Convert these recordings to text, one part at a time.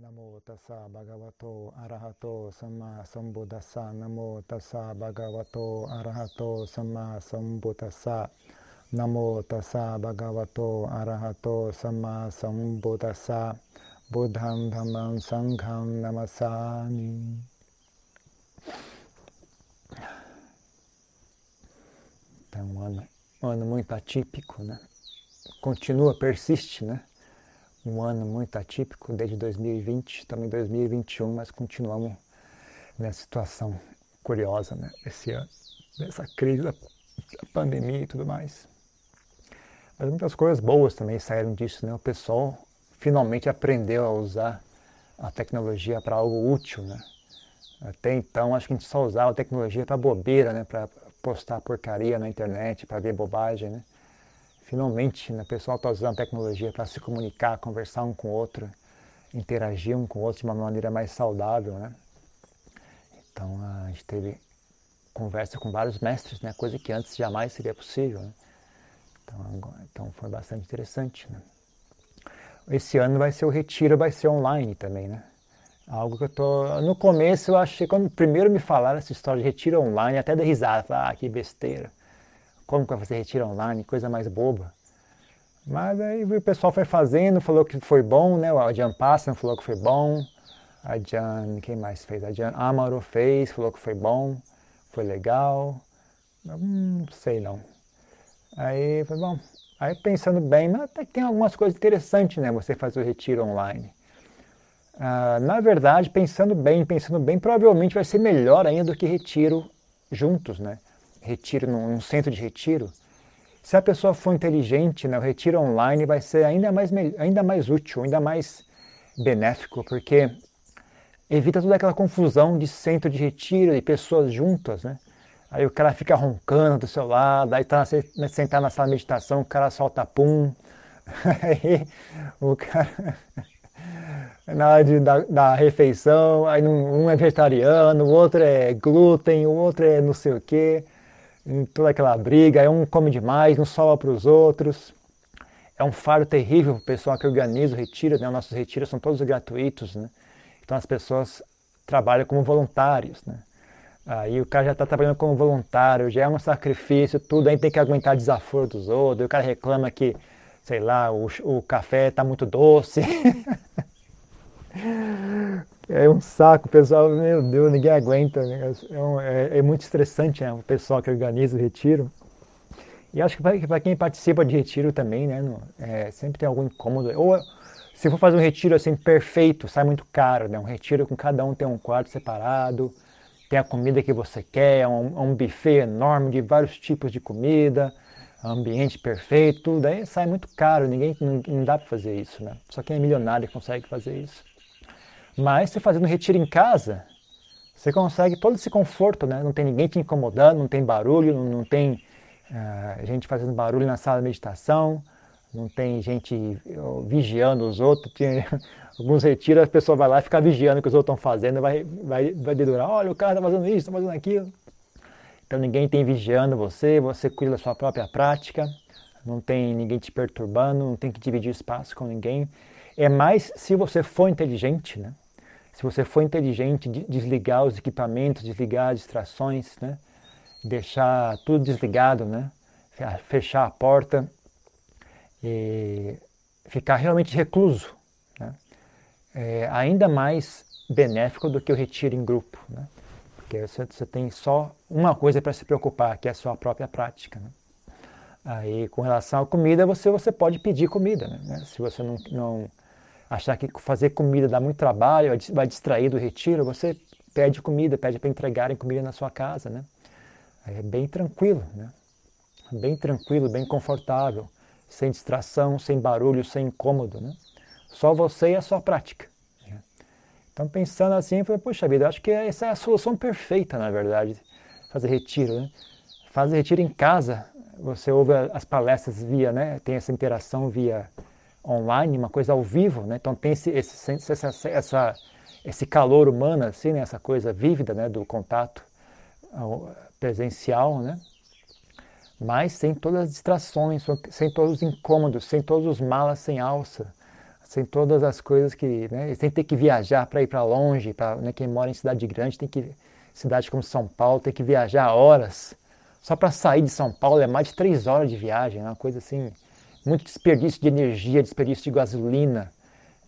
Namo tassa bhagavato arahato samma sambuddhassa. Namo tassa bhagavato arahato samma sambuddhassa. Namo tassa bhagavato arahato samma sambuddhassa. Buddham dhammam sangham namassami. Então, um ano, um ano muito atípico, né? Continua, persiste, né? Um ano muito atípico desde 2020, também 2021, mas continuamos nessa situação curiosa, né? Esse ano, dessa crise da pandemia e tudo mais. Mas muitas coisas boas também saíram disso, né? O pessoal finalmente aprendeu a usar a tecnologia para algo útil, né? Até então, acho que a gente só usava a tecnologia para bobeira, né? Para postar porcaria na internet, para ver bobagem, né? Finalmente, né, o pessoal está usando a tecnologia para se comunicar, conversar um com o outro, interagir um com o outro de uma maneira mais saudável, né? Então a gente teve conversa com vários mestres, né? Coisa que antes jamais seria possível. Né? Então, então foi bastante interessante, né? Esse ano vai ser o retiro, vai ser online também, né? Algo que eu tô. No começo eu achei, quando primeiro me falaram essa história de retiro online, até de risada, falei, ah, que besteira como que vai fazer retiro online, coisa mais boba. Mas aí o pessoal foi fazendo, falou que foi bom, né? O Adjan Passan falou que foi bom. A Jan, quem mais fez? A Jan Amaro fez, falou que foi bom, foi legal. Não sei não. Aí foi bom. Aí pensando bem, mas até que tem algumas coisas interessantes, né? Você fazer o retiro online. Ah, na verdade, pensando bem, pensando bem, provavelmente vai ser melhor ainda do que retiro juntos, né? Retiro, num centro de retiro, se a pessoa for inteligente, né, o retiro online vai ser ainda mais, ainda mais útil, ainda mais benéfico, porque evita toda aquela confusão de centro de retiro e pessoas juntas, né? Aí o cara fica roncando do seu lado, aí tá sentado na sala de meditação, o cara solta pum, aí o cara na hora de, da, da refeição, aí um é vegetariano, o outro é glúten, o outro é não sei o quê toda aquela briga, é um come demais, não sobra para os outros. É um fardo terrível para o pessoal que organiza o retiro, né? nossos retiros são todos gratuitos, né? Então as pessoas trabalham como voluntários, né? Aí o cara já está trabalhando como voluntário, já é um sacrifício, tudo, aí tem que aguentar desaforo dos outros, o cara reclama que, sei lá, o, o café está muito doce. É um saco, pessoal, meu Deus, ninguém aguenta. Né? É, um, é, é, muito estressante né? o pessoal que organiza o retiro. E acho que para quem participa de retiro também, né, no, é, sempre tem algum incômodo. Ou se for fazer um retiro assim perfeito, sai muito caro, né? Um retiro com cada um tem um quarto separado, tem a comida que você quer, é um, é um buffet enorme de vários tipos de comida, ambiente perfeito, tudo aí sai muito caro, ninguém não, não dá para fazer isso, né? Só quem é milionário consegue fazer isso. Mas você fazendo retiro em casa, você consegue todo esse conforto, né? Não tem ninguém te incomodando, não tem barulho, não, não tem uh, gente fazendo barulho na sala de meditação, não tem gente vigiando os outros. Tem, alguns retiros, a pessoa vai lá e fica vigiando o que os outros estão fazendo, vai, vai, vai dedurar, olha, o cara está fazendo isso, está fazendo aquilo. Então ninguém tem vigiando você, você cuida da sua própria prática, não tem ninguém te perturbando, não tem que dividir espaço com ninguém. É mais se você for inteligente, né? Se você for inteligente, desligar os equipamentos, desligar as distrações, né? deixar tudo desligado, né? fechar a porta e ficar realmente recluso. Né? É ainda mais benéfico do que o retiro em grupo, né? porque você, você tem só uma coisa para se preocupar, que é a sua própria prática. Né? Aí, com relação à comida, você, você pode pedir comida. Né? Se você não, não achar que fazer comida dá muito trabalho, vai distrair do retiro, você pede comida, pede para entregarem comida na sua casa, né? É bem tranquilo, né? Bem tranquilo, bem confortável, sem distração, sem barulho, sem incômodo, né? Só você e a sua prática. Né? Então, pensando assim, eu falei, poxa vida, acho que essa é a solução perfeita, na verdade, fazer retiro, né? Fazer retiro em casa, você ouve as palestras via, né? Tem essa interação via online, uma coisa ao vivo, né? Então tem esse, esse, essa, essa, esse calor humano, assim, né? essa coisa vívida né? do contato presencial, né? Mas sem todas as distrações, sem todos os incômodos, sem todos os malas sem alça, sem todas as coisas que, né, sem ter que viajar para ir para longe, para né, quem mora em cidade grande tem que cidade como São Paulo tem que viajar horas só para sair de São Paulo é mais de três horas de viagem, é uma coisa assim, muito desperdício de energia, desperdício de gasolina,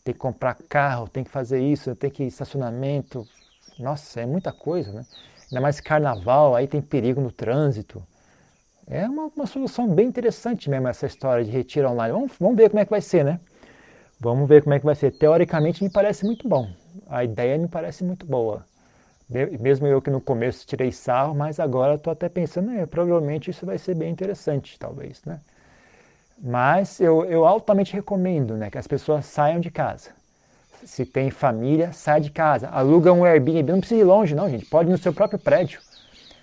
tem que comprar carro, tem que fazer isso, tem que estacionamento, nossa, é muita coisa, né? Ainda mais carnaval, aí tem perigo no trânsito. É uma, uma solução bem interessante mesmo essa história de retiro online. Vamos, vamos ver como é que vai ser, né? Vamos ver como é que vai ser. Teoricamente me parece muito bom. A ideia me parece muito boa. Mesmo eu que no começo tirei sarro, mas agora estou até pensando, é, provavelmente isso vai ser bem interessante, talvez, né? Mas eu, eu altamente recomendo né, que as pessoas saiam de casa. Se tem família, sai de casa. Aluga um Airbnb, não precisa ir longe não, gente. Pode ir no seu próprio prédio.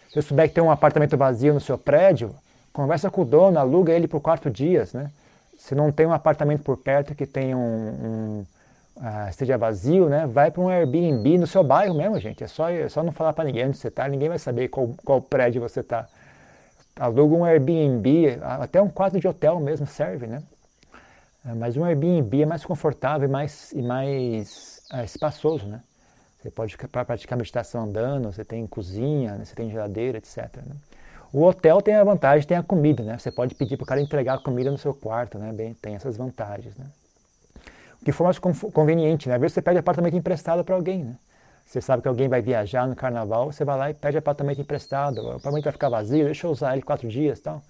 Se eu souber que tem um apartamento vazio no seu prédio, conversa com o dono, aluga ele por quatro dias, né? Se não tem um apartamento por perto que tenha um, um ah, esteja vazio, né? Vai para um Airbnb no seu bairro mesmo, gente. É só, é só não falar para ninguém onde você está, ninguém vai saber qual, qual prédio você está. Aluga um Airbnb, até um quarto de hotel mesmo serve, né? Ah, mas um Airbnb é mais confortável e mais, e mais é, espaçoso, né? Você pode praticar meditação andando, você tem cozinha, né? você tem geladeira, etc. Né? O hotel tem a vantagem, tem a comida, né? Você pode pedir para o cara entregar a comida no seu quarto, né? Bem, tem essas vantagens, né? que for mais conveniente, né? Às vezes você pede apartamento emprestado para alguém, né? Você sabe que alguém vai viajar no carnaval, você vai lá e pede apartamento emprestado. O apartamento vai ficar vazio, deixa eu usar ele quatro dias tal.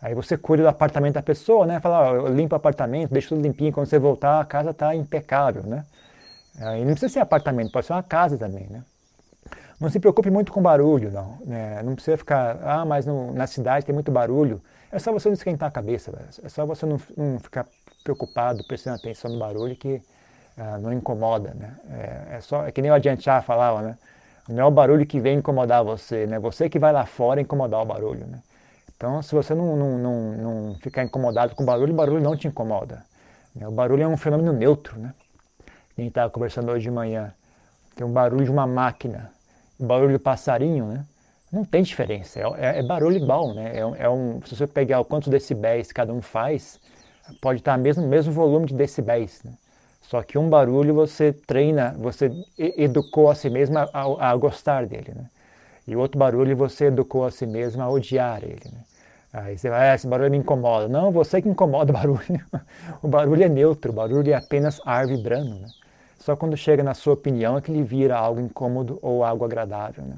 Aí você cuida do apartamento da pessoa, né? Fala, ó, eu limpo o apartamento, deixo tudo limpinho. Quando você voltar, a casa está impecável, né? Aí não precisa ser apartamento, pode ser uma casa também, né? Não se preocupe muito com barulho, não. Né? Não precisa ficar, ah, mas no, na cidade tem muito barulho. É só você não esquentar a cabeça, velho. é só você não, não ficar preocupado, prestando atenção no barulho que ah, não incomoda, né? É, é, só, é que nem o Adiantar falava, né? Não é o barulho que vem incomodar você, né? Você que vai lá fora incomodar o barulho, né? Então, se você não, não, não, não ficar incomodado com o barulho, o barulho não te incomoda. Né? O barulho é um fenômeno neutro, né? A gente estava conversando hoje de manhã. Tem um barulho de uma máquina, o barulho do passarinho, né? Não tem diferença, é, é, é barulho igual, né? É, é, um, se você pegar o quantos decibéis cada um faz, pode estar mesmo mesmo volume de decibéis, né? Só que um barulho você treina, você educou a si mesmo a, a, a gostar dele, né? E outro barulho você educou a si mesmo a odiar ele, né? Aí você vai, ah, esse barulho me incomoda. Não, você que incomoda o barulho. o barulho é neutro, o barulho é apenas ar vibrando, né? Só quando chega na sua opinião é que ele vira algo incômodo ou algo agradável, né?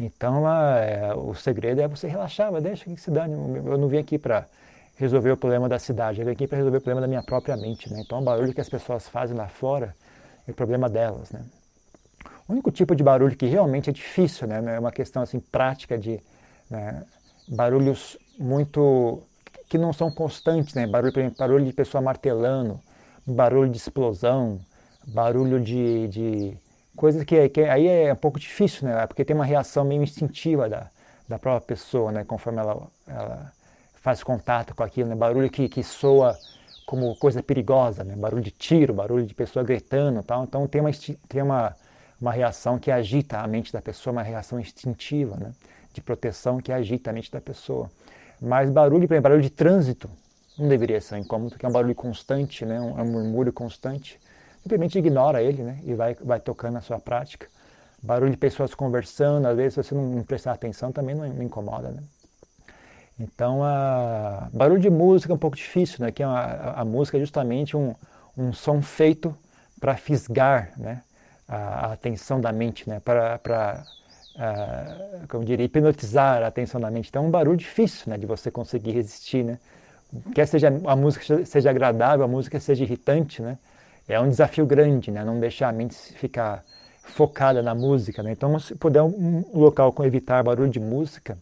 Então, é, o segredo é você relaxar, mas deixa que se dane. Eu não vim aqui para resolver o problema da cidade, eu vim aqui para resolver o problema da minha própria mente. Né? Então, o barulho que as pessoas fazem lá fora é o problema delas. Né? O único tipo de barulho que realmente é difícil, né? é uma questão assim prática de né? barulhos muito que não são constantes, né? barulho, exemplo, barulho de pessoa martelando, barulho de explosão, barulho de, de coisas que, que, aí é um pouco difícil, né? Porque tem uma reação meio instintiva da, da própria pessoa, né? Conforme ela, ela faz contato com aquilo, né? Barulho que, que soa como coisa perigosa, né? Barulho de tiro, barulho de pessoa gritando, tal. Então tem uma tem uma uma reação que agita a mente da pessoa, uma reação instintiva, né? De proteção que agita a mente da pessoa. Mas barulho, por exemplo, barulho de trânsito não deveria ser incômodo, porque é um barulho constante, né? Um, é um murmúrio constante simplesmente ignora ele né? e vai, vai tocando a sua prática. Barulho de pessoas conversando, às vezes se você não prestar atenção também não, me incomoda. Né? Então, a... barulho de música é um pouco difícil, né? que a, a, a música é justamente um, um som feito para fisgar né? a, a, atenção da mente, né? para, como diria, hipnotizar a atenção da mente. Então é um barulho difícil né? de você conseguir resistir. Né? Quer seja a música seja agradável, a música seja irritante, né? é um desafio grande, né? Não deixar a mente ficar focada na música, né? Então, se puder um, local com evitar barulho de música,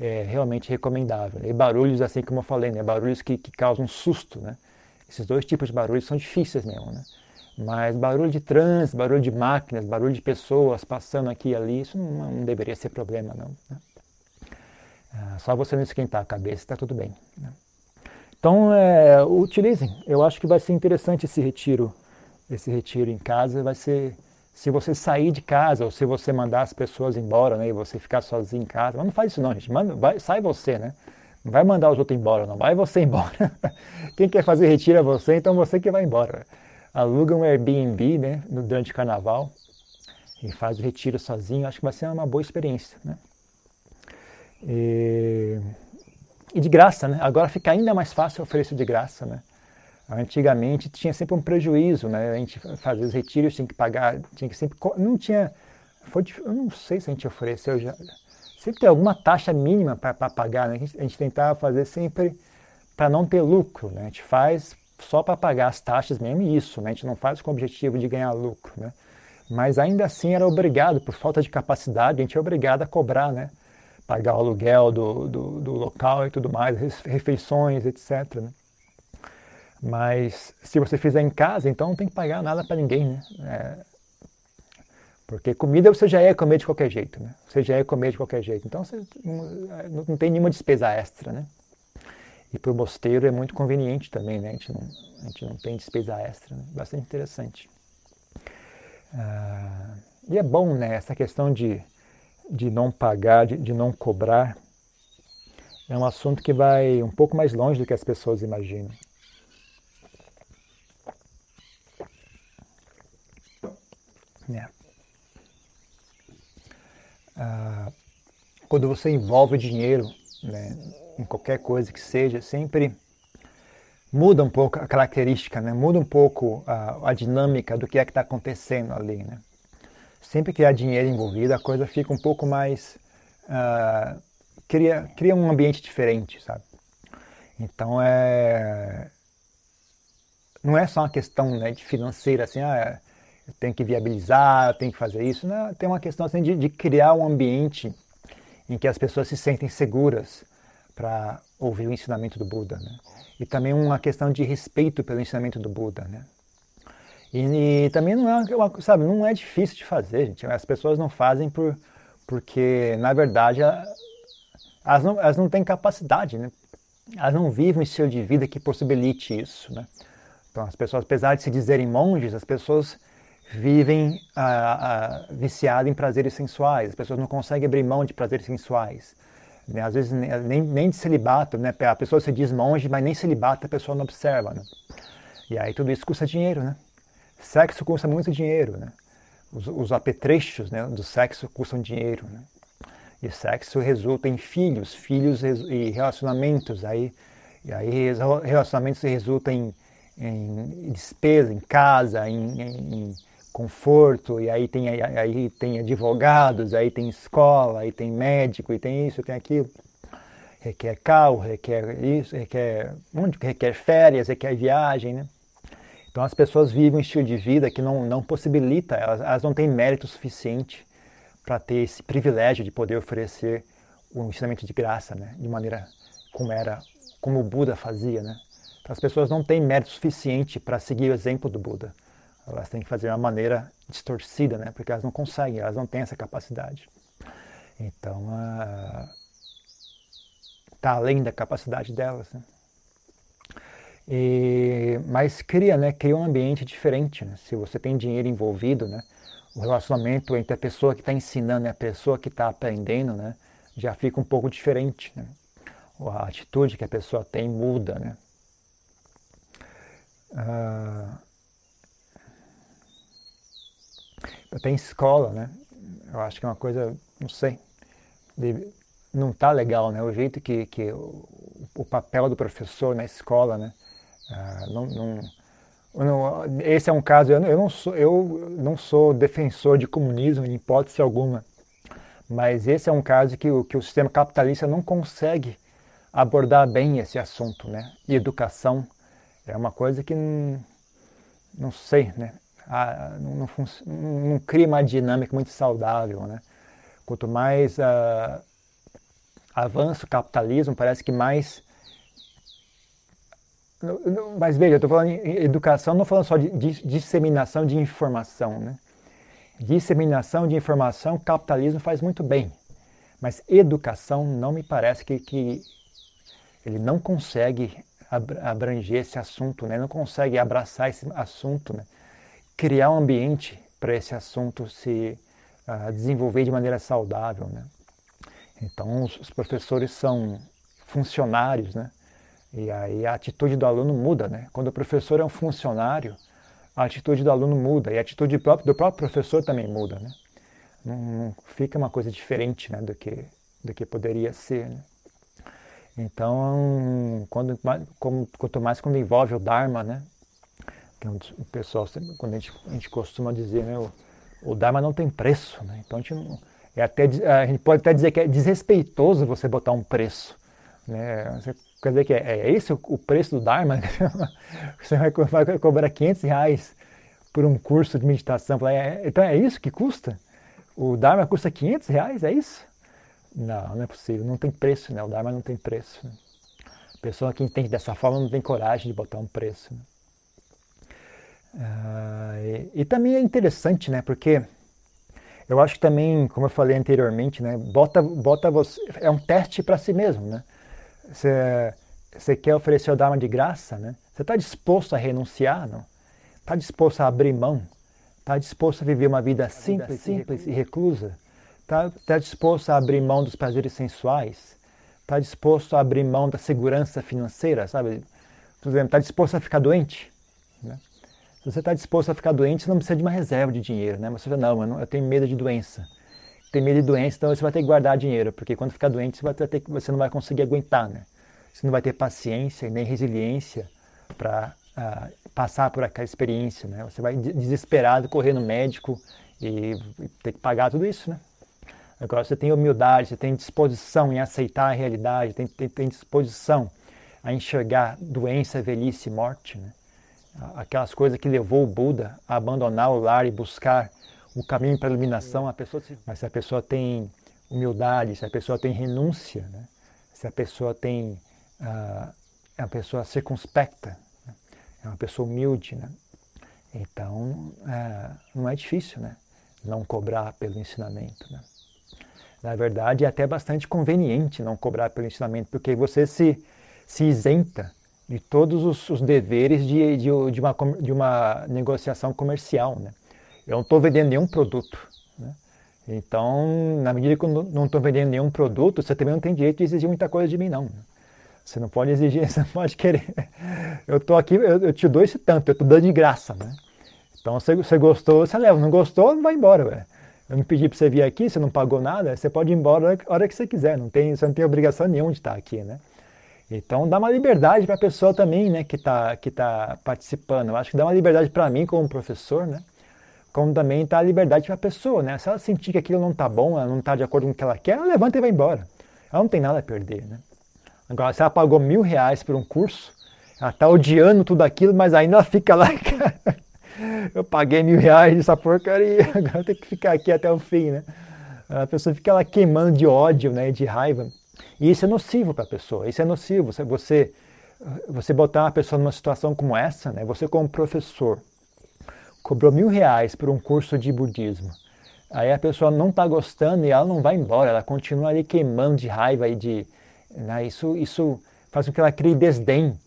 é realmente recomendável. E barulhos, assim como eu falei, né? Barulhos que, que causam susto, né? Esses dois tipos de barulhos são difíceis mesmo, né? Mas barulho de trânsito, barulho de máquinas, barulho de pessoas passando aqui e ali, isso não, não deveria ser problema, não. Né? Ah, só você não esquentar a cabeça, está tudo bem. Né? Então, é, utilizem. Eu acho que vai ser interessante esse retiro, esse retiro em casa. Vai ser, se você sair de casa ou se você mandar as pessoas embora, né, e você ficar sozinho em casa. Mas não faz isso não, gente. Manda, vai, sai você, né? Não vai mandar os outros embora, não vai você embora. Quem quer fazer retiro é você, então você que vai embora. Aluga um Airbnb né, durante o carnaval e faz o retiro sozinho, acho que vai ser uma boa experiência. Né? E, e de graça, né? Agora fica ainda mais fácil oferecer de graça, né? Antigamente tinha sempre um prejuízo, né? A gente fazia os retiros, tinha que pagar, tinha que sempre. Não tinha. Foi, eu não sei se a gente ofereceu já. Sempre tem alguma taxa mínima para pagar, né? A gente, a gente tentava fazer sempre para não ter lucro, né? A gente faz só para pagar as taxas mesmo e isso, né? A gente não faz com o objetivo de ganhar lucro, né? Mas ainda assim era obrigado, por falta de capacidade, a gente é obrigado a cobrar, né? Pagar o aluguel do, do, do local e tudo mais, refeições, etc. Né? Mas se você fizer em casa, então não tem que pagar nada para ninguém, né? É, porque comida você já é comer de qualquer jeito, né? Você já é comer de qualquer jeito. Então você não, não tem nenhuma despesa extra, né? E para o mosteiro é muito conveniente também, né? A gente não, a gente não tem despesa extra, né? Bastante interessante. Ah, e é bom, né? Essa questão de, de não pagar, de, de não cobrar, é um assunto que vai um pouco mais longe do que as pessoas imaginam. É. Ah, quando você envolve dinheiro né, em qualquer coisa que seja, sempre muda um pouco a característica, né? muda um pouco a, a dinâmica do que é que está acontecendo ali. Né? Sempre que há dinheiro envolvido, a coisa fica um pouco mais. Uh, cria, cria um ambiente diferente, sabe? Então é. Não é só uma questão né, de financeira, assim, ah, tenho que viabilizar, tenho que fazer isso. Não, tem uma questão assim, de, de criar um ambiente em que as pessoas se sentem seguras para ouvir o ensinamento do Buda. Né? E também uma questão de respeito pelo ensinamento do Buda. Né? E, e também não é, uma, sabe, não é difícil de fazer, gente. As pessoas não fazem por, porque, na verdade, elas não, elas não têm capacidade, né? Elas não vivem um estilo de vida que possibilite isso, né? Então, as pessoas, apesar de se dizerem monges, as pessoas vivem ah, ah, viciadas em prazeres sensuais. As pessoas não conseguem abrir mão de prazeres sensuais. Né? Às vezes nem, nem de celibato, né? a pessoa se diz monge, mas nem celibato a pessoa não observa. Né? E aí tudo isso custa dinheiro. Né? Sexo custa muito dinheiro. Né? Os, os apetrechos né, do sexo custam dinheiro. Né? E sexo resulta em filhos, filhos e relacionamentos. Aí, e aí relacionamentos resultam em, em despesa, em casa, em, em conforto, e aí tem, aí tem advogados, aí tem escola, aí tem médico, e tem isso, tem aquilo. Requer carro, requer isso, requer, requer férias, requer viagem, né? Então as pessoas vivem um estilo de vida que não, não possibilita, elas, elas não têm mérito suficiente para ter esse privilégio de poder oferecer o ensinamento de graça, né? De maneira como era, como o Buda fazia, né? Então, as pessoas não têm mérito suficiente para seguir o exemplo do Buda. Elas têm que fazer de uma maneira distorcida, né? Porque elas não conseguem, elas não têm essa capacidade. Então, está além da capacidade delas, né? E, mas cria, né? Cria um ambiente diferente. Né? Se você tem dinheiro envolvido, né? O relacionamento entre a pessoa que está ensinando e a pessoa que está aprendendo, né? Já fica um pouco diferente, né? A atitude que a pessoa tem muda, né? Ah, até em escola, né? Eu acho que é uma coisa, não sei, não tá legal, né? O jeito que, que o, o papel do professor na escola, né? Ah, não, não, não, esse é um caso, eu, eu, não sou, eu não sou defensor de comunismo em hipótese alguma, mas esse é um caso que, que o sistema capitalista não consegue abordar bem esse assunto, né? E educação é uma coisa que não sei, né? Ah, não, não, não, cria uma dinâmica muito saudável. Né? Quanto mais uh, avança o capitalismo, parece que mais. Mas veja, eu estou falando em educação, não falando só de, de disseminação de informação. Né? Disseminação de informação, capitalismo faz muito bem. Mas educação não me parece que, que ele não consegue abranger esse assunto, né? não consegue abraçar esse assunto. Né? Criar um ambiente para esse assunto se uh, desenvolver de maneira saudável. Né? Então, os, os, professores são funcionários, né? E aí a atitude do aluno muda, né? Quando o professor é um funcionário, a atitude do aluno muda e a atitude do próprio, do próprio professor também muda, né? Não, não, fica uma coisa diferente, né, do que do que poderia ser. Né? Então, quando, como, quanto mais quando envolve o Dharma, né? Que é o pessoal, quando a gente, a gente costuma dizer, né? O, o Dharma não tem preço, né? Então a gente, não, é até, a gente pode até dizer que é desrespeitoso você botar um preço. Né? Você, quer dizer que é, é esse o, o preço do Dharma? você vai, vai, cobrar 500 reais por um curso de meditação. É, então é isso que custa? O Dharma custa 500 reais? É isso? Não, não é possível. Não tem preço, né? O Dharma não tem preço. Né? A pessoa que entende dessa forma não tem coragem de botar um preço. Né? Ah, e, e, também é interessante, né? Porque eu acho que também, como eu falei anteriormente, né? Bota, bota você, é um teste para si mesmo, né? Você, quer oferecer o Dharma de graça, né? Você está disposto a renunciar, não? Está disposto a abrir mão? Está disposto a viver uma vida simples, simples e reclusa? Está tá disposto a abrir mão dos prazeres sensuais? Está disposto a abrir mão da segurança financeira, sabe? Por exemplo, está disposto a ficar doente? Se você está disposto a ficar doente, você não precisa de uma reserva de dinheiro, né? Mas você fala, não, eu, eu tenho medo de doença. Tem medo de doença, então você vai ter que guardar dinheiro, porque quando ficar doente, você, vai ter, você não vai conseguir aguentar, né? Você não vai ter paciência nem resiliência para ah, passar por aquela experiência, né? Você vai desesperado correr no médico e, e ter que pagar tudo isso, né? Agora você tem humildade, você tem disposição em aceitar a realidade, tem, tem, tem disposição a enxergar doença, velhice e morte. Né? Aquelas coisas que levou o Buda a abandonar o lar e buscar o caminho para a iluminação. A pessoa, mas se a pessoa tem humildade, se a pessoa tem renúncia, né? se a pessoa tem uh, é uma pessoa circunspecta, né? é uma pessoa humilde, né? então uh, não é difícil, né? Não cobrar pelo ensinamento, né? Na verdade, é até bastante conveniente não cobrar pelo ensinamento, porque você se, se isenta de todos os, os deveres de, de, de, uma, de uma negociação comercial. Né? Eu não estou vendendo nenhum produto. Né? Então, na medida que eu não estou vendendo nenhum produto, você também não tem direito de exigir muita coisa de mim, não. Né? Você não pode exigir, você não pode querer. Eu estou aqui, eu, eu, te dou esse tanto, eu estou dando de graça. Né? Então, se você gostou, você leva. Não gostou, vai embora. Eu não pedi para você vir aqui, você não pagou nada, você pode ir embora a hora que você quiser, não tem, você não tem obrigação nenhuma de estar aqui, né? Então dá uma liberdade para a pessoa também, né, que está que tá participando. Eu acho que dá uma liberdade para mim como professor, né? Como também dá a liberdade para a pessoa, né? Se ela sentir que aquilo não está bom, ela não está de acordo com o que ela quer, ela levanta e vai embora. Ela não tem nada a perder, né? Agora, se ela pagou mil reais por um curso, ela está odiando tudo aquilo, mas ainda ela fica lá, eu paguei mil reais nessa porcaria, agora tem que ficar aqui até o fim, né? A pessoa fica lá queimando de ódio, né, de raiva. E isso é nocivo para a pessoa, isso é nocivo. Você, você, botar uma pessoa numa situação como essa, né, você como professor, cobrou mil reais por um curso de budismo. Aí a pessoa não está gostando e ela não vai embora, ela continua ali queimando de raiva e de. Né, isso, isso faz com que ela crie desdém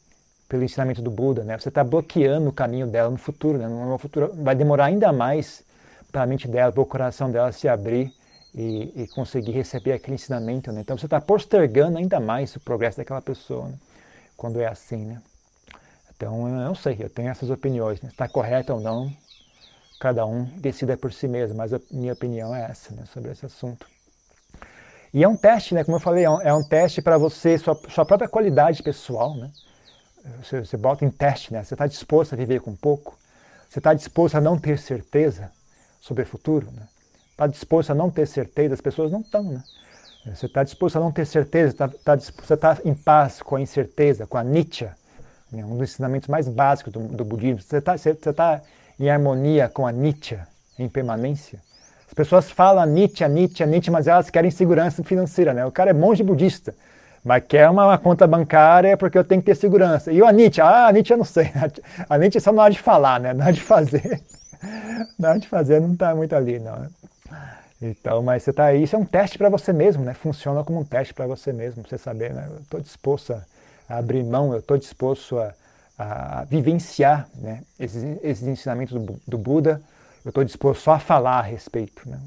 pelo ensinamento do Buda, né? Você está bloqueando o caminho dela no futuro, né? No futuro vai demorar ainda mais para a mente dela, para o coração dela se abrir e, e conseguir receber aquele ensinamento, né? Então você está postergando ainda mais o progresso daquela pessoa, né? Quando é assim, né? Então eu não sei, eu tenho essas opiniões, né? está correto ou não, cada um decida por si mesmo, mas a minha opinião é essa, né? Sobre esse assunto. E é um teste, né? Como eu falei, é um, é um teste para você, sua, sua própria qualidade pessoal, né? você, você bota em teste, né? Você está disposto a viver com pouco? Você está disposto a não ter certeza sobre o futuro? Né? Está disposto a não ter certeza? As pessoas não estão, né? Você está disposto a não ter certeza? Tá, tá, você está em paz com a incerteza, com a Nietzsche, né? um dos ensinamentos mais básicos do, do budismo. Você está tá em harmonia com a Nietzsche, em permanência? As pessoas falam Nietzsche, Nietzsche, Nietzsche, mas elas querem segurança financeira. Né? O cara é monge budista. Mas quer uma, uma, conta bancária porque eu tenho que ter segurança. E o Nietzsche? Ah, a Nietzsche eu não sei. A Nietzsche só não há de falar, né? Não há de fazer. Não há de fazer, não está muito ali, não. Então, mas você está aí, isso é um teste para você mesmo, né? Funciona como um teste para você mesmo, você saber, né? Eu estou disposto a abrir mão, eu estou disposto a, a, vivenciar né? esses, esses ensinamentos do, do Buda, eu estou disposto só a falar a respeito, né?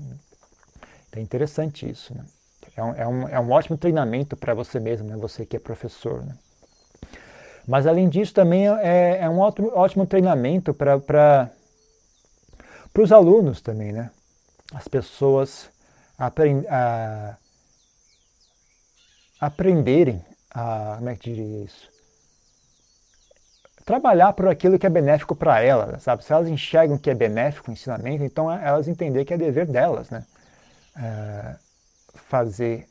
Então, é interessante isso, né? É um, é um, é um ótimo treinamento para você mesmo, né? você que é professor. Né? Mas além disso também é, é um ótimo, ótimo treinamento para os alunos também, né? As pessoas aprend, a, aprenderem a, como é que diria isso? Trabalhar por aquilo que é benéfico para elas, sabe? Se elas enxergam que é benéfico o ensinamento, então é elas entender que é dever delas, né? É, fazer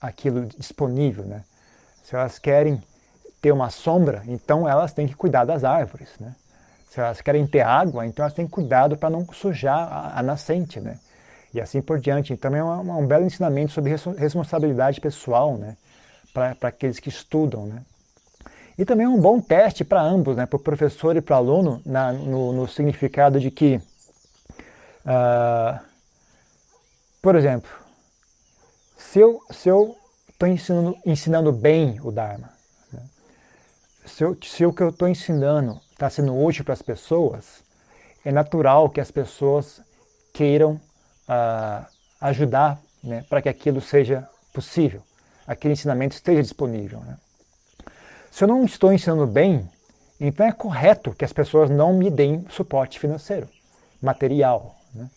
aquilo disponível, né? Se elas querem ter uma sombra, então elas têm que cuidar das árvores, né? Se elas querem ter água, então elas têm cuidado para não sujar a, a, nascente, né? E assim por diante. Então é um, belo ensinamento sobre responsabilidade pessoal, né? Para aqueles que estudam, né? E também é um bom teste para ambos, né? Para o professor e para o aluno, na, no, no, significado de que, uh, por exemplo, se eu estou ensinando, ensinando bem o Dharma, se, eu, se o que eu estou ensinando está sendo útil para as pessoas, é natural que as pessoas queiram uh, ajudar né, para que aquilo seja possível, aquele ensinamento esteja disponível. Né? Se eu não estou ensinando bem, então é correto que as pessoas não me deem suporte financeiro, material. Está né?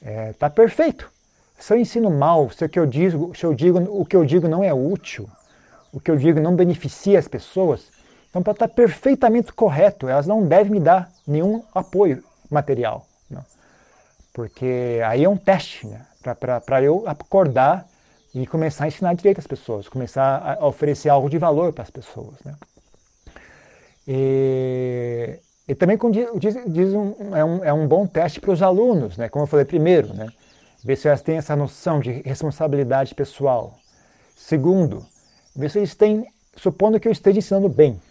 é, tá perfeito. Se eu ensino mal, se o que eu digo, se eu digo, o que eu digo não é útil, o que eu digo não beneficia as pessoas, então, para estar perfeitamente correto, elas não devem me dar nenhum apoio material. Não. Porque aí é um teste, né? Para eu acordar e começar a ensinar direito às pessoas, começar a oferecer algo de valor para as pessoas. Né? E, e também diz, diz um, é, um, é um bom teste para os alunos, né? como eu falei primeiro, né? ver se elas têm essa noção de responsabilidade pessoal. Segundo, ver se eles têm, supondo que eu esteja ensinando bem, né?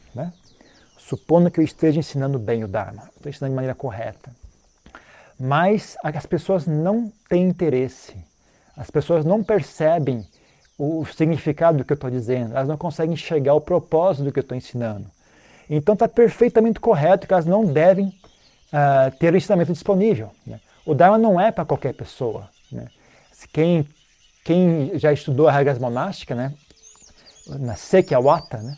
Supondo que eu esteja ensinando bem o Dharma, estou ensinando de maneira correta. Mas as pessoas não têm interesse, as pessoas não percebem o significado do que eu estou dizendo, elas não conseguem enxergar o propósito do que eu estou ensinando. Então está perfeitamente correto que elas não devem uh, ter o ensinamento disponível. Né? O Dharma não é para qualquer pessoa. Né? Quem, quem já estudou as regras monásticas, né? na Sekyawata, né?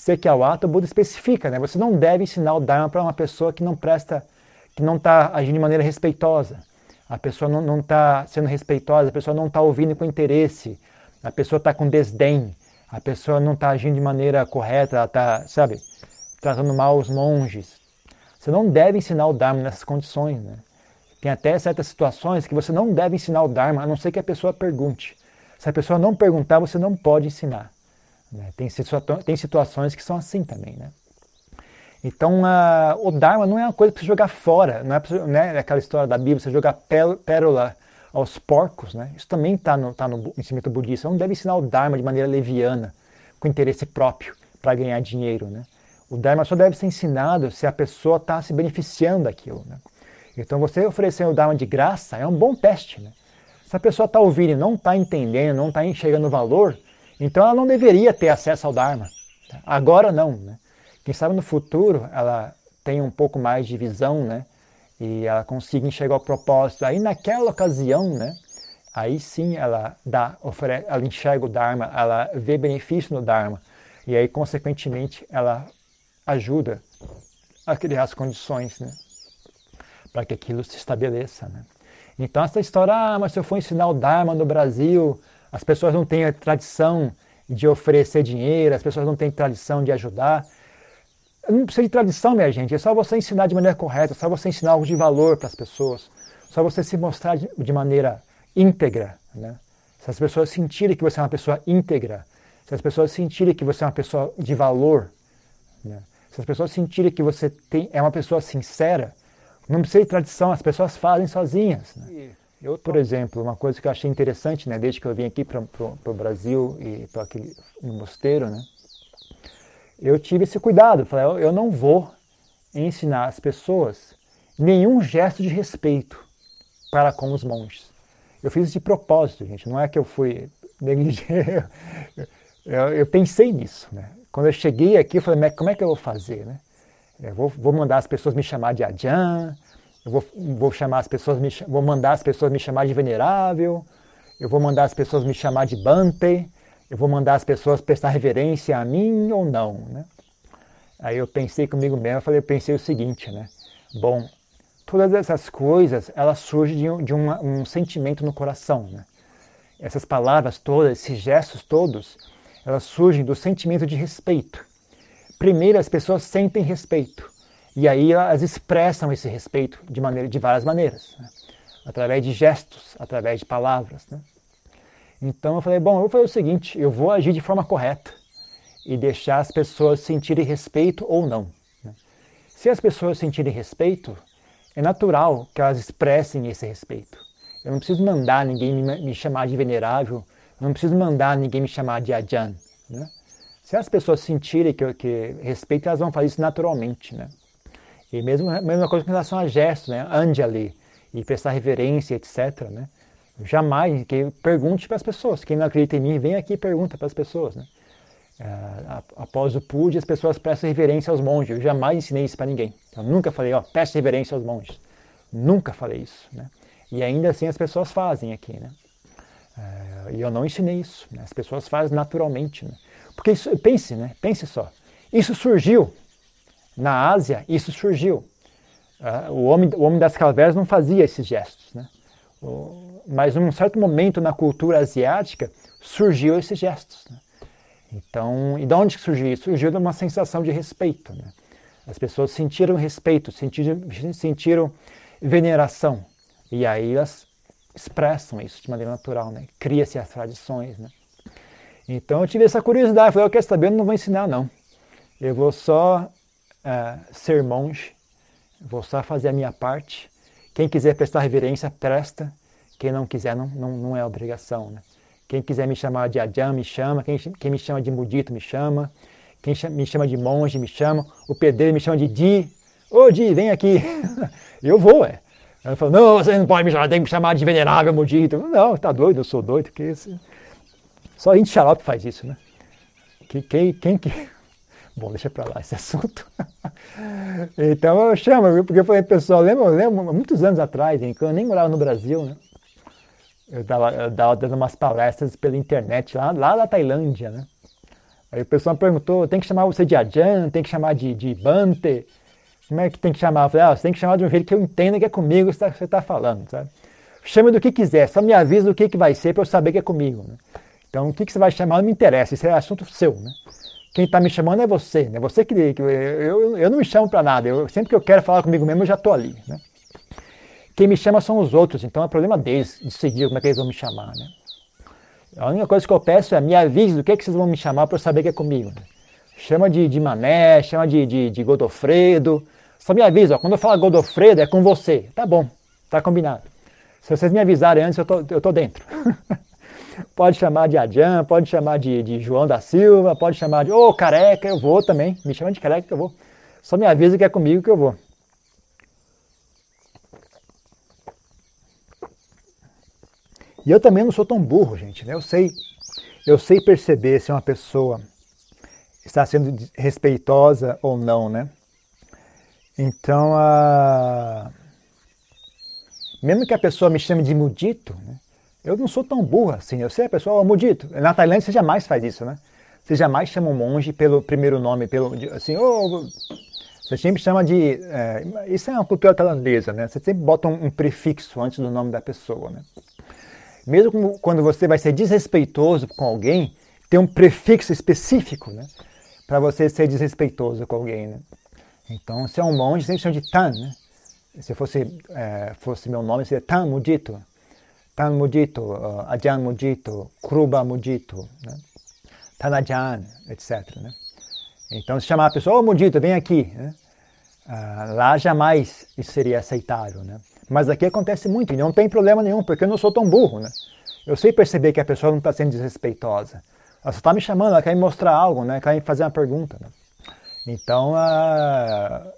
Sekyawata, o Buda especifica, né? Você não deve ensinar o Dharma para uma pessoa que não presta, que não está agindo de maneira respeitosa. A pessoa não está sendo respeitosa, a pessoa não está ouvindo com interesse, a pessoa está com desdém, a pessoa não está agindo de maneira correta, ela está, sabe, tratando mal os monges. Você não deve ensinar o Dharma nessas condições, né? Tem até certas situações que você não deve ensinar o Dharma, a não ser que a pessoa pergunte. Se a pessoa não perguntar, você não pode ensinar. Né? Tem, tem situações que são assim também. Né? Então, o Dharma não é uma coisa para você jogar fora, não é, pra, né, aquela história da Bíblia, você jogar pérola aos porcos. Né? Isso também está no, tá no ensinamento budista. Você não deve ensinar o Dharma de maneira leviana, com interesse próprio, para ganhar dinheiro. Né? O Dharma só deve ser ensinado se a pessoa está se beneficiando daquilo. Né? Então, você oferecer o Dharma de graça é um bom teste. Né? Se a pessoa está ouvindo e não está entendendo, não está enxergando o valor, então ela não deveria ter acesso ao Dharma. Agora não. Né? Quem sabe no futuro ela tem um pouco mais de visão, né? E ela consiga enxergar o propósito. Aí naquela ocasião, né? Aí sim ela dá, oferece, ela enxerga o Dharma, ela vê benefício no Dharma. E aí, consequentemente, ela ajuda a criar as condições, né? Para que aquilo se estabeleça, né? Então essa história, ah, mas se eu for ensinar o Dharma no Brasil, as pessoas não têm a tradição de oferecer dinheiro, as pessoas não têm tradição de ajudar. Não precisa de tradição, minha gente, é só você ensinar de maneira correta, é só você ensinar algo de valor para as pessoas, só você se mostrar de maneira íntegra. Né? Se as pessoas sentirem que você é uma pessoa íntegra, se as pessoas sentirem que você é uma pessoa de valor, né? se as pessoas sentirem que você tem, é uma pessoa sincera, não precisa de tradição, as pessoas fazem sozinhas. Né? Eu, por exemplo, uma coisa que eu achei interessante, né, desde que eu vim aqui para o Brasil e para aquele no mosteiro, né, eu tive esse cuidado. Falei, eu, eu não vou ensinar as pessoas nenhum gesto de respeito para com os monges. Eu fiz isso de propósito, gente. Não é que eu fui negligente. Eu, eu, pensei nisso, né? Quando eu cheguei aqui, eu falei, como é que eu vou fazer, né? Eu vou, vou mandar as pessoas me chamar de Adjan, eu vou, vou chamar as pessoas, me, vou mandar as pessoas me chamar de venerável, eu vou mandar as pessoas me chamar de Bante, eu vou mandar as pessoas prestar reverência a mim ou não, né? Aí eu pensei comigo mesmo, eu falei, eu pensei o seguinte, né? Bom, todas essas coisas, elas surgem de, de uma, um sentimento no coração, né? Essas palavras todas, esses gestos todos, elas surgem do sentimento de respeito. Primeiro, as pessoas sentem respeito e aí elas expressam esse respeito de maneira, de várias maneiras, né? através de gestos, através de palavras. Né? Então eu falei, bom, eu vou fazer o seguinte, eu vou agir de forma correta e deixar as pessoas sentirem respeito ou não. Né? Se as pessoas sentirem respeito, é natural que elas expressem esse respeito. Eu não preciso mandar ninguém me, chamar de venerável, eu não preciso mandar ninguém me chamar de Ajan. Né? Se as pessoas sentirem que, que respeito, elas vão fazer isso naturalmente. Né? E mesmo mesma coisa com relação a gestos, né? Anjali, e prestar reverência, etc. Né? Jamais que pergunte para as pessoas. Quem não acredita em mim, vem aqui e pergunta para as pessoas. Né? Uh, após o pude, as pessoas prestam reverência aos monges. Eu jamais ensinei isso para ninguém. Eu nunca falei, ó, preste reverência aos monges. Nunca falei isso. Né? E ainda assim as pessoas fazem aqui. Né? Uh, e eu não ensinei isso. Né? As pessoas fazem naturalmente. Né? Porque isso, pense, né? pense só. Isso surgiu na Ásia, isso surgiu. Uh, o, homem, o homem das cavernas não fazia esses gestos. Né? Mas num certo momento na cultura asiática surgiu esses gestos. Né? Então, e de onde surgiu isso? Surgiu de uma sensação de respeito. Né? As pessoas sentiram respeito, sentiram, sentiram veneração. E aí elas expressam isso de maneira natural, né? Cria-se as tradições, né? Então eu tive essa curiosidade, falei, eu quero saber, eu não vou ensinar não. Eu vou só uh, ser monge, vou só fazer a minha parte. Quem quiser prestar reverência, presta. Quem não quiser, não, não, não é obrigação, né? Quem quiser me chamar de Ajahn, me chama. Quem, quem me chama de mudito, me chama. Quem me chama de monge, me chama. O pedreiro me chama de Di. Ô oh, Di, vem aqui. eu vou, é. Ela falou, não, você não pode me chamar, tem que me chamar de venerável mudito. Não, tá doido, eu sou doido. Que esse... Só a gente xarope faz isso, né? Quem, quem que... Bom, deixa pra lá esse assunto. então eu chamo, porque eu falei, pessoal, lembra, lembro muitos anos atrás, quando eu nem morava no Brasil, né? eu estava eu dava dando umas palestras pela internet lá, lá da Tailândia, né? Aí o pessoal perguntou, tem que chamar você de Ajan, tem que chamar de, de Bante, como é que tem que chamar? Eu falei, ah, você tem que chamar de um jeito que eu entenda que é comigo que você está tá falando, sabe? Chame do que quiser, só me avisa do que, que vai ser para eu saber que é comigo, né? Então, o que, que você vai chamar não me interessa, isso é assunto seu, né? Quem está me chamando é você, né? Você que, que eu, eu, não me chamo para nada, eu, sempre que eu quero falar comigo mesmo, eu já estou ali, né? Quem me chama são os outros, então é problema deles decidir como é que eles vão me chamar, né? A única coisa que eu peço é me avise do que, é que vocês vão me chamar para eu saber que é comigo. Né? Chama de, de Mané, chama de, de, de Godofredo. Só me avisa, ó, quando eu falar Godofredo é com você. Tá bom, tá combinado. Se vocês me avisarem antes, eu tô, eu tô dentro. pode chamar de Adjan, pode chamar de, de João da Silva, pode chamar de Ô oh, careca, eu vou também. Me chama de careca que eu vou. Só me avisa que é comigo que eu vou. E eu também não sou tão burro, gente. Né? Eu sei, eu sei perceber se uma pessoa está sendo respeitosa ou não, né? Então, a... mesmo que a pessoa me chame de mudito, né? Eu não sou tão burro assim. Eu sei a pessoa, oh. Na Tailândia você jamais faz isso, né? Você jamais chama um monge pelo primeiro nome, pelo assim, oh, você sempre chama de. É, isso é uma cultura tailandesa, né? Você sempre bota um, um prefixo antes do nome da pessoa, né? mesmo quando você vai ser desrespeitoso com alguém, tem um prefixo específico, né? Para você ser desrespeitoso com alguém, né? Então, se é um monge, sempre chama de Tan, né? Se fosse, é, fosse meu nome, seria Tan Mudito. Tan Mudito, uh, Ajan Mudito, Kruba Mudito, né? Tanajan, etc. Né? Então, se chamar a pessoa, ô oh, Mudito, vem aqui. Né? Uh, lá jamais isso seria aceitável, né? Mas aqui acontece muito e não tem problema nenhum, porque eu não sou tão burro, né? Eu sei perceber que a pessoa não está sendo desrespeitosa. Ela só está me chamando, ela quer me mostrar algo, né? Quer me fazer uma pergunta. Né? Então, uh...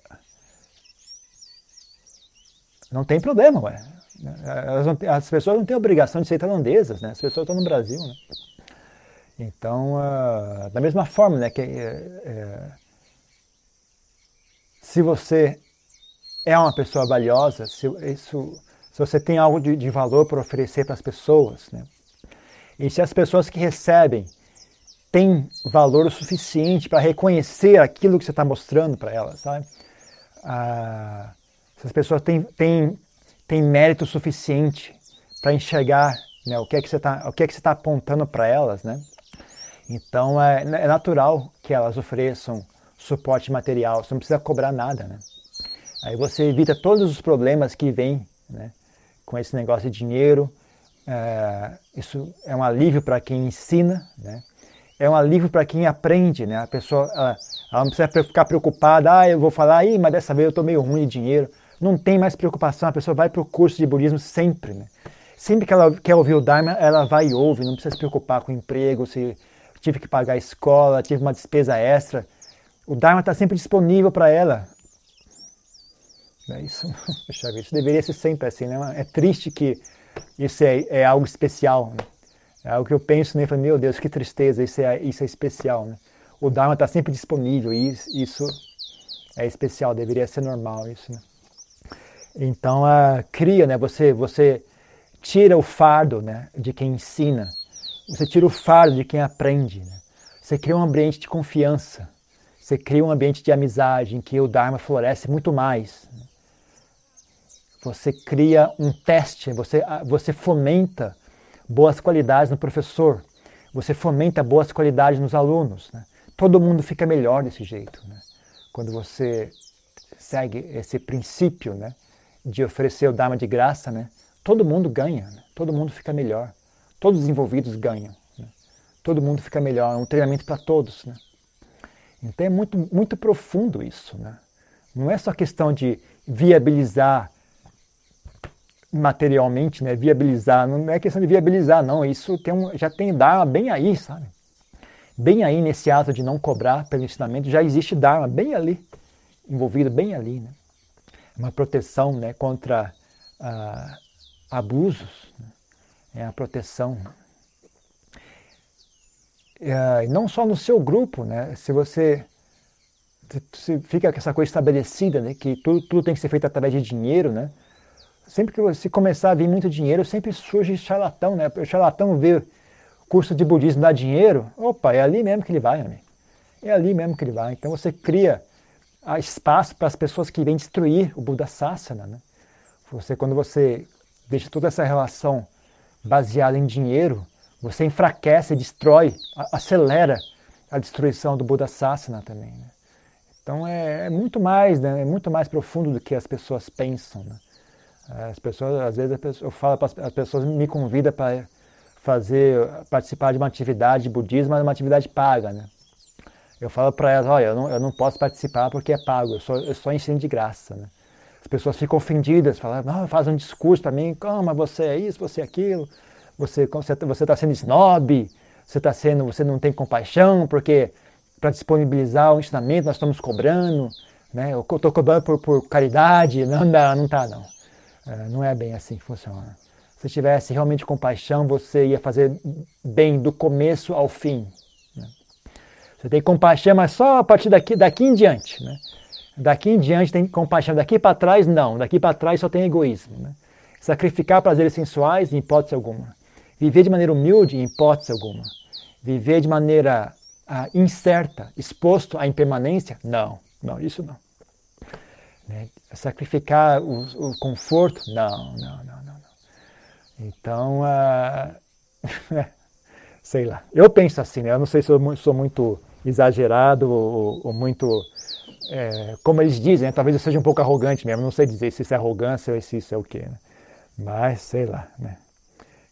não tem problema, ué. As pessoas não têm obrigação de ser tailandesas, né? As pessoas estão no Brasil, né? Então, uh... da mesma forma, né? Que, uh... se você é uma pessoa valiosa, se, isso, se você tem algo de, de valor para oferecer para as pessoas, né? E se as pessoas que recebem têm valor o suficiente para reconhecer aquilo que você está mostrando para elas, sabe? Ah, se as pessoas têm, têm, têm mérito suficiente para enxergar né, o que é que você está o que é que você está apontando para elas, né? Então é, é, natural que elas ofereçam suporte material, você não precisa cobrar nada, né? Aí você evita todos os problemas que vêm, né? Com esse negócio de dinheiro, é, isso é um alívio para quem ensina, né? É um alívio para quem aprende, né? A pessoa ela, ela, não precisa ficar preocupada, ah, eu vou falar, aí, mas dessa vez eu estou meio ruim de dinheiro. Não tem mais preocupação, a pessoa vai para o curso de budismo sempre, né? Sempre que ela quer ouvir o Dharma, ela vai e ouve, não precisa se preocupar com o emprego, se tive que pagar a escola, tive uma despesa extra. O Dharma está sempre disponível para ela. É isso, isso deveria ser sempre assim, né? É triste que isso é, é algo especial. Né? É algo que eu penso né? meu Deus, que tristeza, isso é, isso é especial. Né? O Dharma está sempre disponível e isso é especial, deveria ser normal isso. Né? Então, uh, cria, né? Você, você tira o fardo né, de quem ensina, você tira o fardo de quem aprende. Né? Você cria um ambiente de confiança, você cria um ambiente de amizade em que o Dharma floresce muito mais. Você cria um teste, você, você fomenta boas qualidades no professor, você fomenta boas qualidades nos alunos. Né? Todo mundo fica melhor desse jeito. Né? Quando você segue esse princípio né, de oferecer o Dharma de graça, né? todo mundo ganha, né? todo mundo fica melhor, todos os envolvidos ganham, né? todo mundo fica melhor, é um treinamento para todos. Né? Então é muito, muito profundo isso. Né? Não é só questão de viabilizar materialmente, né? viabilizar, não é questão de viabilizar, não, isso tem um, já tem Dharma bem aí, sabe? Bem aí nesse ato de não cobrar pelo ensinamento, já existe Dharma bem ali, envolvido bem ali, né? Uma proteção né, contra ah, abusos, né? é a proteção. É, não só no seu grupo, né? se você se fica com essa coisa estabelecida, né? que tudo, tudo tem que ser feito através de dinheiro, né? sempre que você começar a vir muito dinheiro, sempre surge charlatão, né? O charlatão vê curso de budismo dá dinheiro, opa, é ali mesmo que ele vai, amigo. É ali mesmo que ele vai. Então você cria espaço para as pessoas que vêm destruir o Buda Sasana, né? Você, quando você deixa toda essa relação baseada em dinheiro, você enfraquece, destrói, acelera a destruição do Buda Sasana também. Né? Então é, é, muito mais, né? é muito mais profundo do que as pessoas pensam. Né? As pessoas, às vezes eu falo para as pessoas me convidam para fazer, participar de uma atividade de budismo, mas uma atividade paga, né? Eu falo para elas, olha, eu não, eu não posso participar porque é pago, eu só, eu só ensino de graça, né? As pessoas ficam ofendidas, falam, não, faz um discurso para mim, você é isso, você é aquilo, você está sendo snob, você está sendo, você não tem compaixão, porque para disponibilizar o ensinamento nós estamos cobrando, né? Eu estou cobrando por, por caridade, não, não, não tá não. É, não é bem assim que funciona. Se tivesse realmente compaixão, você ia fazer bem do começo ao fim. Você tem compaixão, mas só a partir daqui, daqui em diante. Né? Daqui em diante tem compaixão, daqui para trás não, daqui para trás só tem egoísmo. Né? Sacrificar prazeres sensuais, em hipótese alguma. Viver de maneira humilde, em hipótese alguma. Viver de maneira ah, incerta, exposto à impermanência, não, não, isso não. Né? Sacrificar o, o, conforto, não, não, não, não. não. Então, uh, sei lá. Eu penso assim, né? eu não sei se eu sou muito exagerado ou, ou muito é, como eles dizem, né? talvez eu seja um pouco arrogante mesmo, não sei dizer se isso é arrogância ou se isso é o quê, né? mas sei lá, né?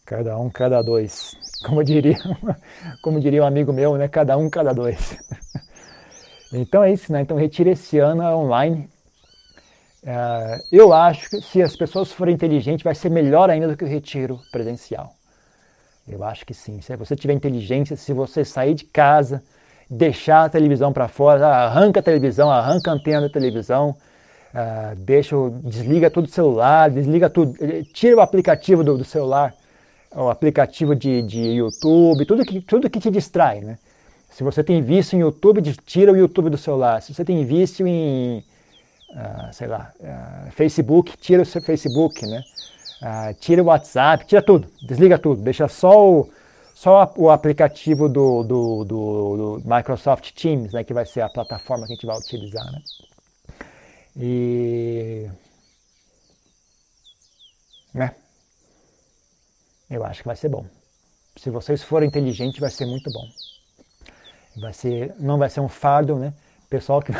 cada um, cada dois, como diria, como diria um amigo meu, né? cada um, cada dois. então é isso, né? então retire esse ano online. É, eu acho que se as pessoas forem inteligentes vai ser melhor ainda do que o retiro presencial. Eu acho que sim. Se você tiver inteligência, se você sair de casa, deixar a televisão para fora, arranca a televisão, arranca a antena da televisão, uh, deixa, desliga todo o celular, desliga tudo, tira o aplicativo do, do celular, o aplicativo de, de, YouTube, tudo que, tudo que te distrai, né? Se você tem vício em YouTube, tira o YouTube do celular. Se você tem vício em, uh, sei lá, uh, Facebook, tira o seu Facebook, né? tira o WhatsApp, tira tudo, desliga tudo, deixa só o, só o aplicativo do, do, do, do, Microsoft Teams, né, que vai ser a plataforma que a gente vai utilizar. Né? E. Né? Eu acho que vai ser bom. Se vocês forem inteligentes, vai ser muito bom. Vai ser, não vai ser um fardo, né? Pessoal que.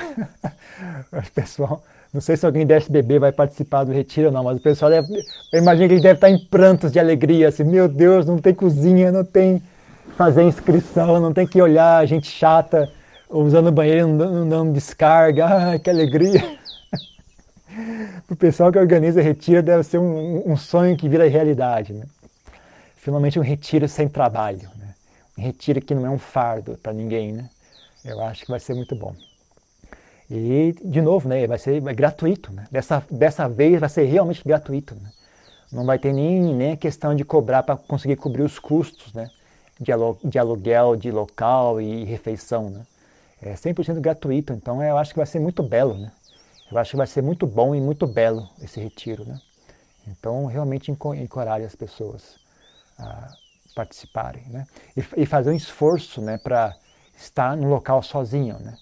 pessoal, não sei se alguém da SBB vai participar do retiro ou não, mas o pessoal deve. Eu imagino que ele deve estar em prantos de alegria, assim, meu Deus, não tem cozinha, não tem fazer inscrição, não tem que olhar gente chata usando o banheiro não dando descarga. Ah, que alegria! o pessoal que organiza retiro deve ser um, um sonho que vira realidade. Né? Finalmente um retiro sem trabalho. Né? Um retiro que não é um fardo para ninguém. Né? Eu acho que vai ser muito bom. E, de novo, né, vai ser gratuito. Né? Dessa, dessa vez vai ser realmente gratuito. Né? Não vai ter nem, nem questão de cobrar para conseguir cobrir os custos né? de, de aluguel, de local e refeição. Né? É 100% gratuito, então eu acho que vai ser muito belo. Né? Eu acho que vai ser muito bom e muito belo esse retiro. Né? Então, realmente encorajo as pessoas a participarem. Né? E, e fazer um esforço né, para estar no local sozinho. Né?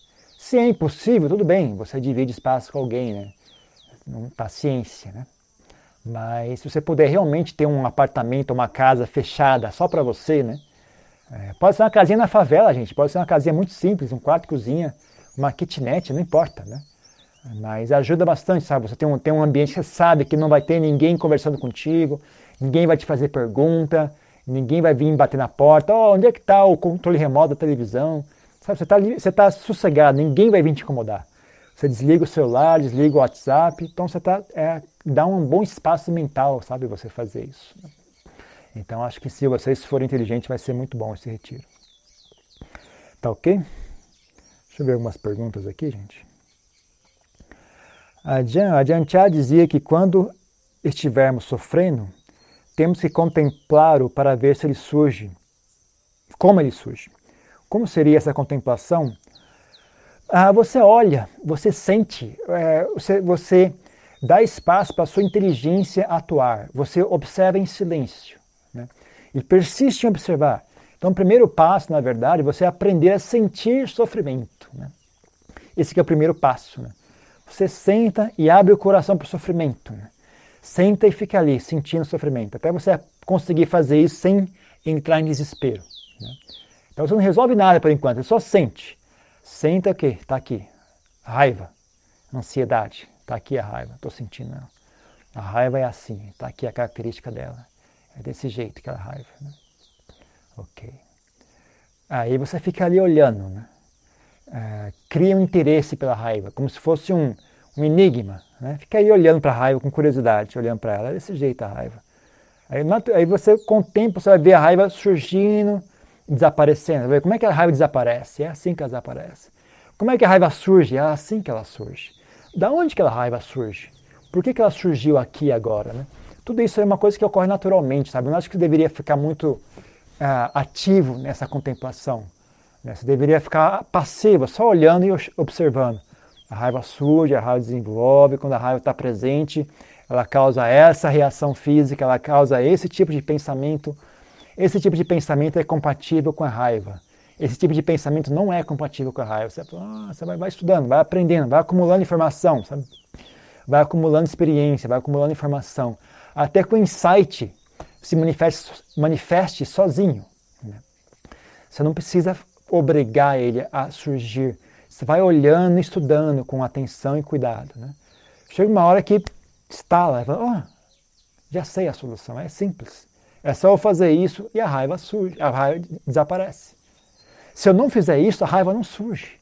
Se é impossível, tudo bem, você divide espaço com alguém, né? paciência. Né? Mas se você puder realmente ter um apartamento, uma casa fechada só para você, né? É, pode ser uma casinha na favela, gente. Pode ser uma casinha muito simples, um quarto, cozinha, uma kitnet, não importa, né? Mas ajuda bastante, sabe? Você tem um, tem um ambiente que você sabe que não vai ter ninguém conversando contigo, ninguém vai te fazer pergunta, ninguém vai vir bater na porta. Oh, onde é que está o controle remoto da televisão? Sabe? Você está você tá sossegado, ninguém vai vir te incomodar. Você desliga o celular, desliga o WhatsApp, então você tá, é, dá um bom espaço mental, sabe? Você fazer isso. Então acho que se vocês forem inteligentes vai ser muito bom esse retiro. Tá ok? Deixa eu ver algumas perguntas aqui, gente. A Jantia dizia que quando estivermos sofrendo, temos que contemplá-lo para ver se ele surge. Como ele surge. Como seria essa contemplação? Ah, você olha, você sente, é, você, você dá espaço para a sua inteligência atuar, você observa em silêncio né? e persiste em observar. Então, o primeiro passo, na verdade, é você aprender a sentir sofrimento. Né? Esse é o primeiro passo. Né? Você senta e abre o coração para o sofrimento. Né? Senta e fica ali, sentindo sofrimento, até você conseguir fazer isso sem entrar em desespero. Né? Então você não resolve nada por enquanto, você só sente. Senta o quê? Está aqui. Raiva, ansiedade, está aqui a raiva, estou sentindo ela. A raiva é assim, está aqui a característica dela. É desse jeito aquela raiva. Né? Ok. Aí você fica ali olhando, né? É, cria um interesse pela raiva, como se fosse um, um enigma. Né? Fica aí olhando para a raiva com curiosidade, olhando para ela. É desse jeito a raiva. Aí, aí, você, com o tempo, você vai ver a raiva surgindo, desaparecendo. Como é que a raiva desaparece? É assim que ela desaparece. Como é que a raiva surge? É assim que ela surge. Da onde que a raiva surge? Por que, que ela surgiu aqui agora? Né? Tudo isso é uma coisa que ocorre naturalmente, sabe? Eu não acho que você deveria ficar muito uh, ativo nessa contemplação. Né? Você deveria ficar passivo, só olhando e observando. A raiva surge, a raiva desenvolve, quando a raiva está presente, ela causa essa reação física, ela causa esse tipo de pensamento. Esse tipo de pensamento é compatível com a raiva. Esse tipo de pensamento não é compatível com a raiva. Você, ah, você vai, vai, estudando, vai aprendendo, vai acumulando informação, sabe? vai acumulando experiência, vai acumulando informação, até que o insight se manifeste, manifeste sozinho. Né? Você não precisa obrigar ele a surgir você vai olhando e estudando com atenção e cuidado. Né? Chega uma hora que estala, fala, oh, já sei a solução, é simples. É só eu fazer isso e a raiva surge, a raiva desaparece. Se eu não fizer isso, a raiva não surge.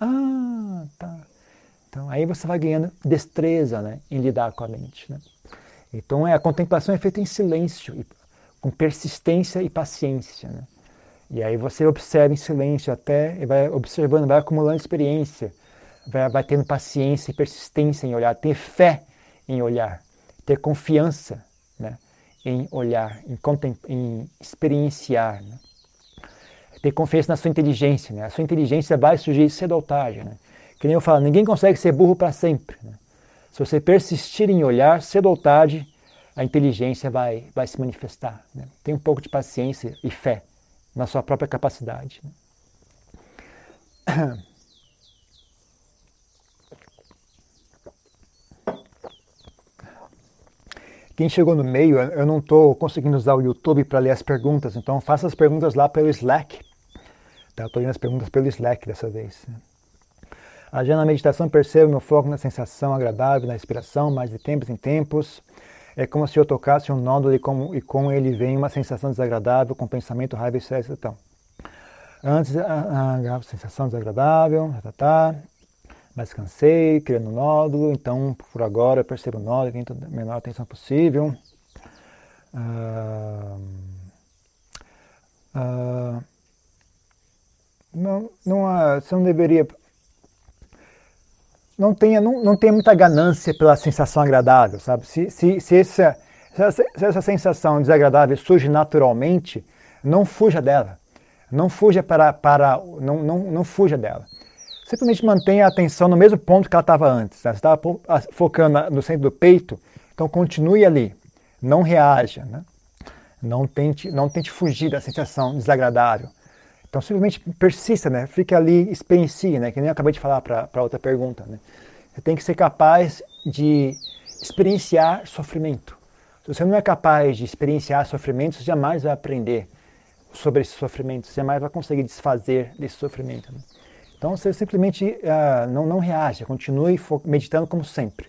Ah, tá. Então aí você vai ganhando destreza né, em lidar com a mente. Né? Então é, a contemplação é feita em silêncio, com persistência e paciência. Né? E aí você observa em silêncio até, e vai observando, vai acumulando experiência, vai, vai tendo paciência e persistência em olhar, ter fé em olhar, ter confiança em olhar, em, em experienciar. Né? Ter confiança na sua inteligência. Né? A sua inteligência vai surgir cedo ou tarde. Né? Que nem eu falo, ninguém consegue ser burro para sempre. Né? Se você persistir em olhar, cedo ou tarde, a inteligência vai, vai se manifestar. Né? Tem um pouco de paciência e fé na sua própria capacidade. Né? Quem chegou no meio, eu não estou conseguindo usar o YouTube para ler as perguntas, então faça as perguntas lá pelo Slack. Tá? Estou lendo as perguntas pelo Slack dessa vez. Já na meditação percebo meu foco na sensação agradável, na respiração, mas de tempos em tempos. É como se eu tocasse um nódulo e e com ele vem uma sensação desagradável, com pensamento, raiva e estresse. Então, antes, a, a, a sensação desagradável, tá, tá, mas cansei, criando nódulo, então por agora eu percebo o nódulo, tento a menor atenção possível. Ah, ah, não, não, você não deveria não tenha, não, não tenha muita ganância pela sensação agradável, sabe? Se, se, se, essa, se essa sensação desagradável surge naturalmente, não fuja dela. Não fuja para, para não, não, não fuja dela. Simplesmente mantenha a atenção no mesmo ponto que ela estava antes. Né? Você estava focando no centro do peito, então continue ali. Não reaja, né? Não tente, não tente fugir da sensação desagradável. Então simplesmente persista, né? Fique ali, experiencie, né? Que nem eu acabei de falar para outra pergunta, né? Você tem que ser capaz de experienciar sofrimento. Se você não é capaz de experienciar sofrimento, você jamais vai aprender sobre esse sofrimento, você jamais vai conseguir desfazer desse sofrimento. Né? Então você simplesmente uh, não, não reaja, continue meditando como sempre.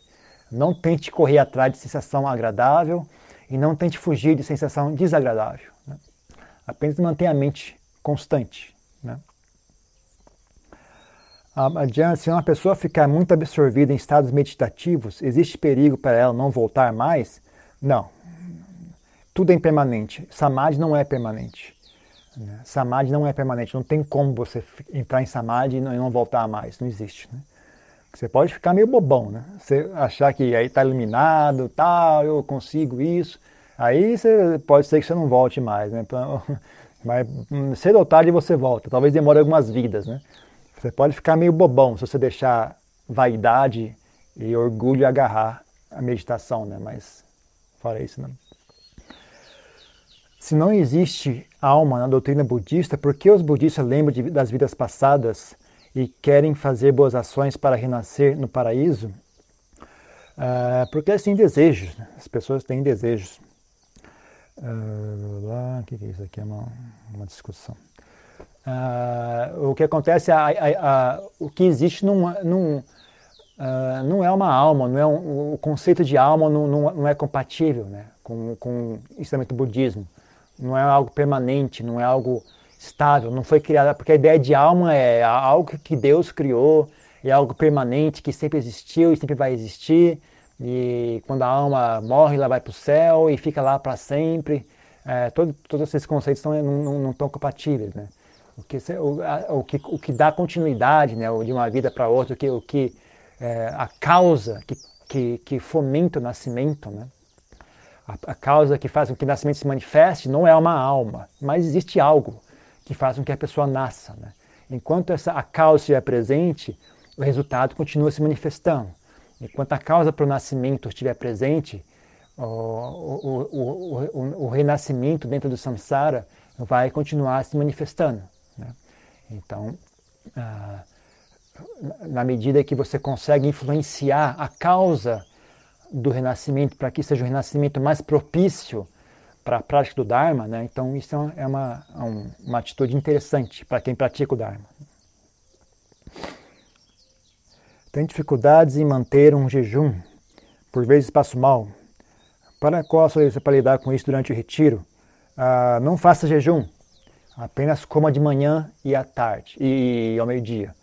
Não tente correr atrás de sensação agradável e não tente fugir de sensação desagradável. Né? Apenas mantenha a mente constante. Né? Adiante, se uma pessoa ficar muito absorvida em estados meditativos, existe perigo para ela não voltar mais? Não. Tudo é impermanente. Samadhi não é permanente. Né? Samadhi não é permanente. Não tem como você entrar em Samadhi e não voltar mais. Não existe. Né? Você pode ficar meio bobão, né? Você achar que aí está iluminado, tal, eu consigo isso. Aí você, pode ser que você não volte mais, né? Mas hum, cedo ou tarde você volta. Talvez demore algumas vidas, né? Você pode ficar meio bobão se você deixar vaidade e orgulho agarrar a meditação, né? Mas fora isso, não. Se não existe alma na doutrina budista, por que os budistas lembram de, das vidas passadas e querem fazer boas ações para renascer no paraíso? Uh, porque eles têm desejos, né? as pessoas têm desejos. Uh, o que é isso aqui? É uma, uma discussão. Uh, o que acontece, a, a, a, o que existe uh, não é uma alma, não é um, o conceito de alma não, não, não é compatível né, com, com o ensinamento budismo. Não é algo permanente, não é algo estável, não foi criada, porque a ideia de alma é algo que Deus criou, é algo permanente, que sempre existiu e sempre vai existir, e quando a alma morre, ela vai para o céu e fica lá para sempre. É, todo, todos esses conceitos não, não, estão compatíveis. Né? O, que, o, o, que, o que dá continuidade né, de uma vida para outra, o que, o que é, a causa que, que, que, fomenta o nascimento, né? A, a causa que faz com que o nascimento se manifeste não é uma alma, mas existe algo que faz com que a pessoa nasça. Né? Enquanto essa, a causa estiver presente, o resultado continua se manifestando. Enquanto a causa para o nascimento estiver presente, o, o, o, o, renascimento dentro do samsara vai continuar se manifestando. Né? Então, ah, na medida que você consegue influenciar a causa do renascimento para que seja um renascimento mais propício para a prática do Dharma, né? então isso é uma, é uma atitude interessante para quem pratica o Dharma. Tem dificuldades em manter um jejum, por vezes passo mal. Para qual a solução para lidar com isso durante o retiro? Ah, não faça jejum, apenas coma de manhã e à tarde e, ao meio-dia.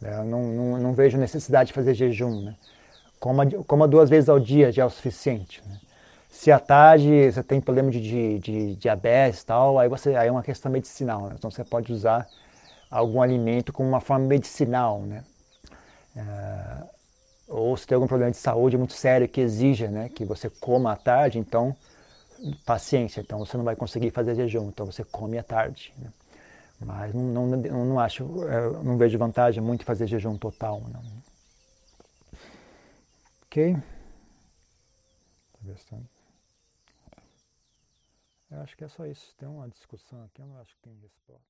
Não, não, não, vejo necessidade de fazer jejum. Né? Coma, coma duas vezes ao dia já é o suficiente. Né? Se à tarde você tem problema de, de, de diabetes e tal, aí, você, aí é uma questão medicinal. Né? Então você pode usar algum alimento como uma forma medicinal. Né? Uh, ou se tem algum problema de saúde muito sério que exija né, que você coma à tarde, então paciência, então você não vai conseguir fazer jejum, então você come à tarde. Né? Mas não, não, não acho, é, não vejo vantagem muito fazer jejum total. Não. Ok? Eu acho que é só isso. Tem uma discussão aqui, eu não acho que tem resposta.